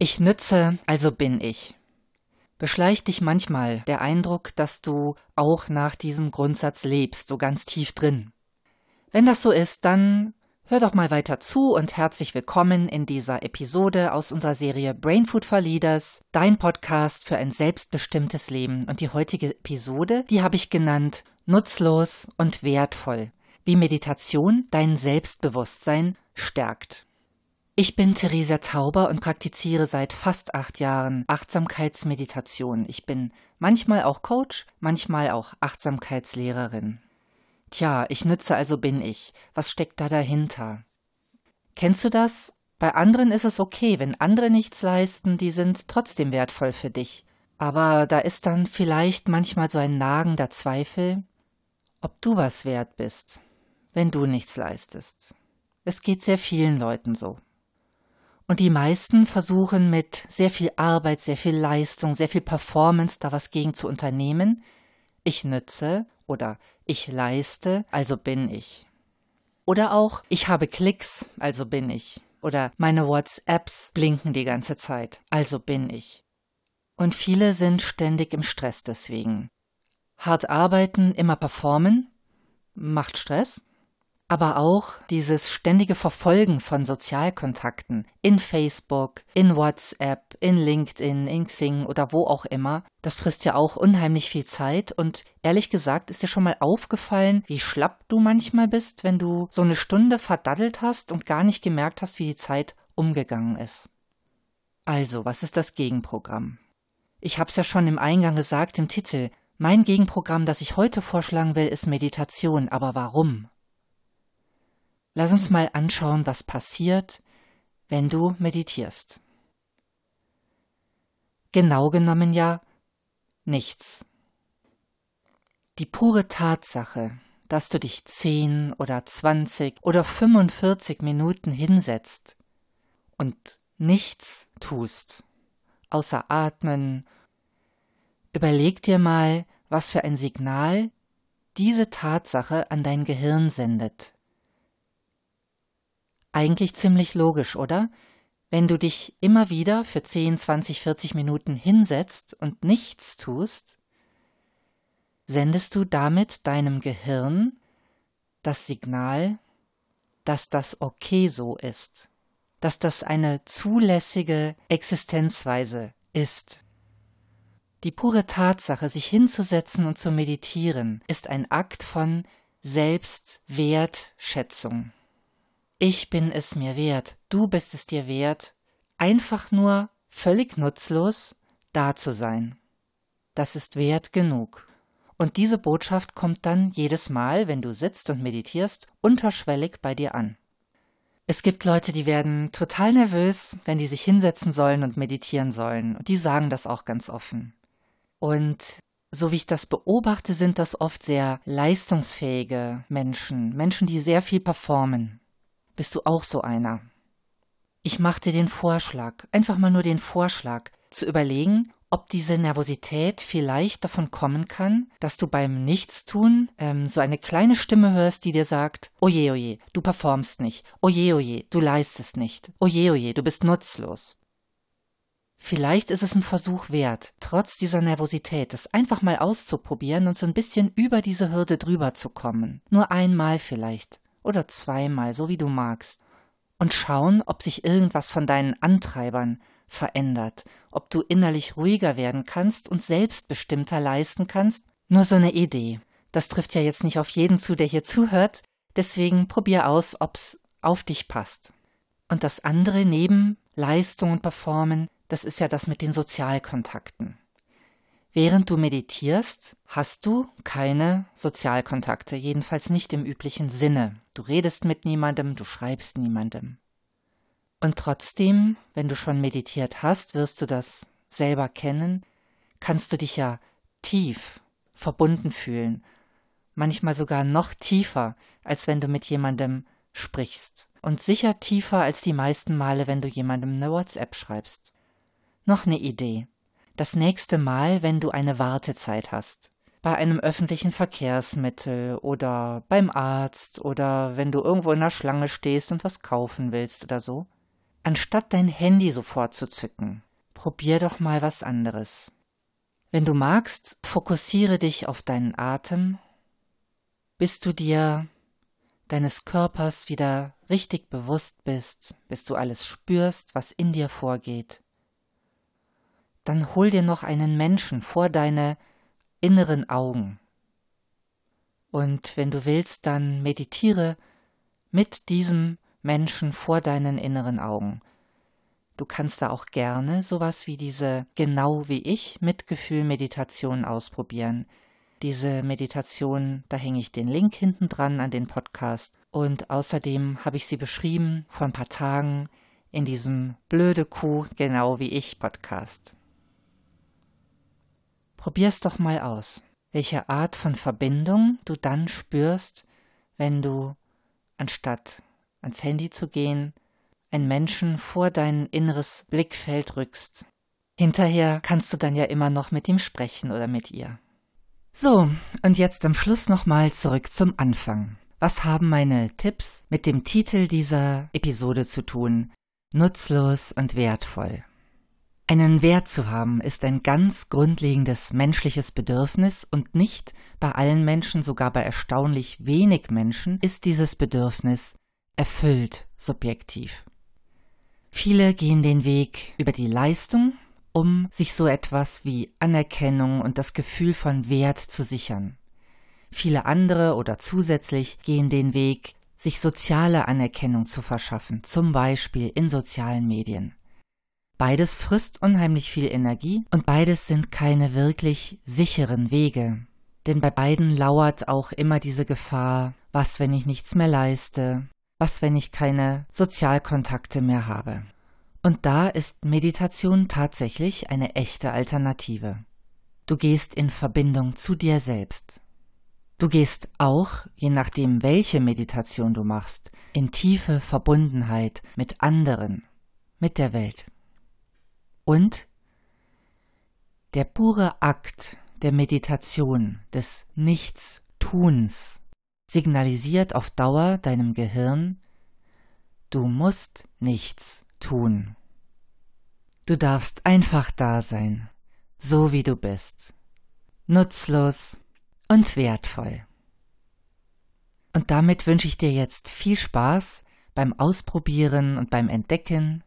Ich nütze, also bin ich. Beschleicht dich manchmal der Eindruck, dass du auch nach diesem Grundsatz lebst, so ganz tief drin. Wenn das so ist, dann hör doch mal weiter zu und herzlich willkommen in dieser Episode aus unserer Serie Brain Food for Leaders, dein Podcast für ein selbstbestimmtes Leben. Und die heutige Episode, die habe ich genannt Nutzlos und wertvoll, wie Meditation dein Selbstbewusstsein stärkt. Ich bin Theresa Tauber und praktiziere seit fast acht Jahren Achtsamkeitsmeditation. Ich bin manchmal auch Coach, manchmal auch Achtsamkeitslehrerin. Tja, ich nütze also bin ich. Was steckt da dahinter? Kennst du das? Bei anderen ist es okay, wenn andere nichts leisten, die sind trotzdem wertvoll für dich. Aber da ist dann vielleicht manchmal so ein nagender Zweifel, ob du was wert bist, wenn du nichts leistest. Es geht sehr vielen Leuten so. Und die meisten versuchen mit sehr viel Arbeit, sehr viel Leistung, sehr viel Performance da was gegen zu unternehmen. Ich nütze oder ich leiste, also bin ich. Oder auch ich habe Klicks, also bin ich. Oder meine WhatsApps blinken die ganze Zeit, also bin ich. Und viele sind ständig im Stress deswegen. Hart arbeiten, immer performen, macht Stress aber auch dieses ständige Verfolgen von Sozialkontakten in Facebook, in WhatsApp, in LinkedIn, in Xing oder wo auch immer, das frisst ja auch unheimlich viel Zeit und ehrlich gesagt ist dir schon mal aufgefallen, wie schlapp du manchmal bist, wenn du so eine Stunde verdaddelt hast und gar nicht gemerkt hast, wie die Zeit umgegangen ist. Also, was ist das Gegenprogramm? Ich hab's ja schon im Eingang gesagt, im Titel. Mein Gegenprogramm, das ich heute vorschlagen will, ist Meditation. Aber warum? Lass uns mal anschauen, was passiert, wenn du meditierst. Genau genommen ja nichts. Die pure Tatsache, dass du dich zehn oder zwanzig oder fünfundvierzig Minuten hinsetzt und nichts tust, außer atmen, überleg dir mal, was für ein Signal diese Tatsache an dein Gehirn sendet. Eigentlich ziemlich logisch, oder? Wenn du dich immer wieder für 10, 20, 40 Minuten hinsetzt und nichts tust, sendest du damit deinem Gehirn das Signal, dass das okay so ist, dass das eine zulässige Existenzweise ist. Die pure Tatsache, sich hinzusetzen und zu meditieren, ist ein Akt von Selbstwertschätzung. Ich bin es mir wert, du bist es dir wert, einfach nur völlig nutzlos da zu sein. Das ist wert genug. Und diese Botschaft kommt dann jedes Mal, wenn du sitzt und meditierst, unterschwellig bei dir an. Es gibt Leute, die werden total nervös, wenn die sich hinsetzen sollen und meditieren sollen. Und die sagen das auch ganz offen. Und so wie ich das beobachte, sind das oft sehr leistungsfähige Menschen, Menschen, die sehr viel performen. Bist du auch so einer? Ich mache dir den Vorschlag, einfach mal nur den Vorschlag, zu überlegen, ob diese Nervosität vielleicht davon kommen kann, dass du beim Nichtstun ähm, so eine kleine Stimme hörst, die dir sagt, oje, oje, du performst nicht, oje, oje, du leistest nicht, oje, oje, du bist nutzlos. Vielleicht ist es ein Versuch wert, trotz dieser Nervosität, es einfach mal auszuprobieren und so ein bisschen über diese Hürde drüber zu kommen. Nur einmal vielleicht oder zweimal, so wie du magst, und schauen, ob sich irgendwas von deinen Antreibern verändert, ob du innerlich ruhiger werden kannst und selbstbestimmter leisten kannst. Nur so eine Idee. Das trifft ja jetzt nicht auf jeden zu, der hier zuhört, deswegen probier aus, ob's auf dich passt. Und das andere neben Leistung und Performen, das ist ja das mit den Sozialkontakten. Während du meditierst, hast du keine Sozialkontakte, jedenfalls nicht im üblichen Sinne. Du redest mit niemandem, du schreibst niemandem. Und trotzdem, wenn du schon meditiert hast, wirst du das selber kennen, kannst du dich ja tief verbunden fühlen, manchmal sogar noch tiefer, als wenn du mit jemandem sprichst, und sicher tiefer als die meisten Male, wenn du jemandem eine WhatsApp schreibst. Noch eine Idee das nächste Mal, wenn du eine Wartezeit hast. Bei einem öffentlichen Verkehrsmittel oder beim Arzt oder wenn du irgendwo in der Schlange stehst und was kaufen willst oder so. Anstatt dein Handy sofort zu zücken, probier doch mal was anderes. Wenn du magst, fokussiere dich auf deinen Atem, bis du dir deines Körpers wieder richtig bewusst bist, bis du alles spürst, was in dir vorgeht. Dann hol dir noch einen Menschen vor deine inneren Augen. Und wenn du willst, dann meditiere mit diesem Menschen vor deinen inneren Augen. Du kannst da auch gerne sowas wie diese genau wie ich Mitgefühl-Meditation ausprobieren. Diese Meditation, da hänge ich den Link hinten dran an den Podcast. Und außerdem habe ich sie beschrieben vor ein paar Tagen in diesem Blöde Kuh genau wie ich Podcast. Probier's doch mal aus, welche Art von Verbindung du dann spürst, wenn du anstatt ans Handy zu gehen, einen Menschen vor dein inneres Blickfeld rückst. Hinterher kannst du dann ja immer noch mit ihm sprechen oder mit ihr. So, und jetzt am Schluss nochmal zurück zum Anfang. Was haben meine Tipps mit dem Titel dieser Episode zu tun? Nutzlos und wertvoll. Einen Wert zu haben ist ein ganz grundlegendes menschliches Bedürfnis und nicht bei allen Menschen, sogar bei erstaunlich wenig Menschen, ist dieses Bedürfnis erfüllt subjektiv. Viele gehen den Weg über die Leistung, um sich so etwas wie Anerkennung und das Gefühl von Wert zu sichern. Viele andere oder zusätzlich gehen den Weg, sich soziale Anerkennung zu verschaffen, zum Beispiel in sozialen Medien. Beides frisst unheimlich viel Energie und beides sind keine wirklich sicheren Wege. Denn bei beiden lauert auch immer diese Gefahr, was, wenn ich nichts mehr leiste, was, wenn ich keine Sozialkontakte mehr habe? Und da ist Meditation tatsächlich eine echte Alternative. Du gehst in Verbindung zu dir selbst. Du gehst auch, je nachdem welche Meditation du machst, in tiefe Verbundenheit mit anderen, mit der Welt. Und der pure Akt der Meditation, des Nichtstuns, signalisiert auf Dauer deinem Gehirn, du musst nichts tun. Du darfst einfach da sein, so wie du bist, nutzlos und wertvoll. Und damit wünsche ich dir jetzt viel Spaß beim Ausprobieren und beim Entdecken.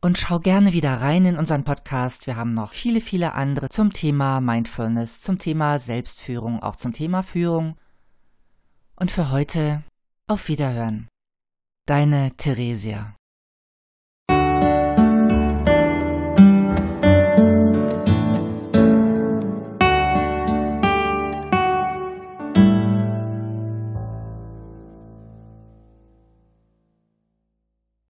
Und schau gerne wieder rein in unseren Podcast. Wir haben noch viele, viele andere zum Thema Mindfulness, zum Thema Selbstführung, auch zum Thema Führung und für heute auf Wiederhören. Deine Theresia.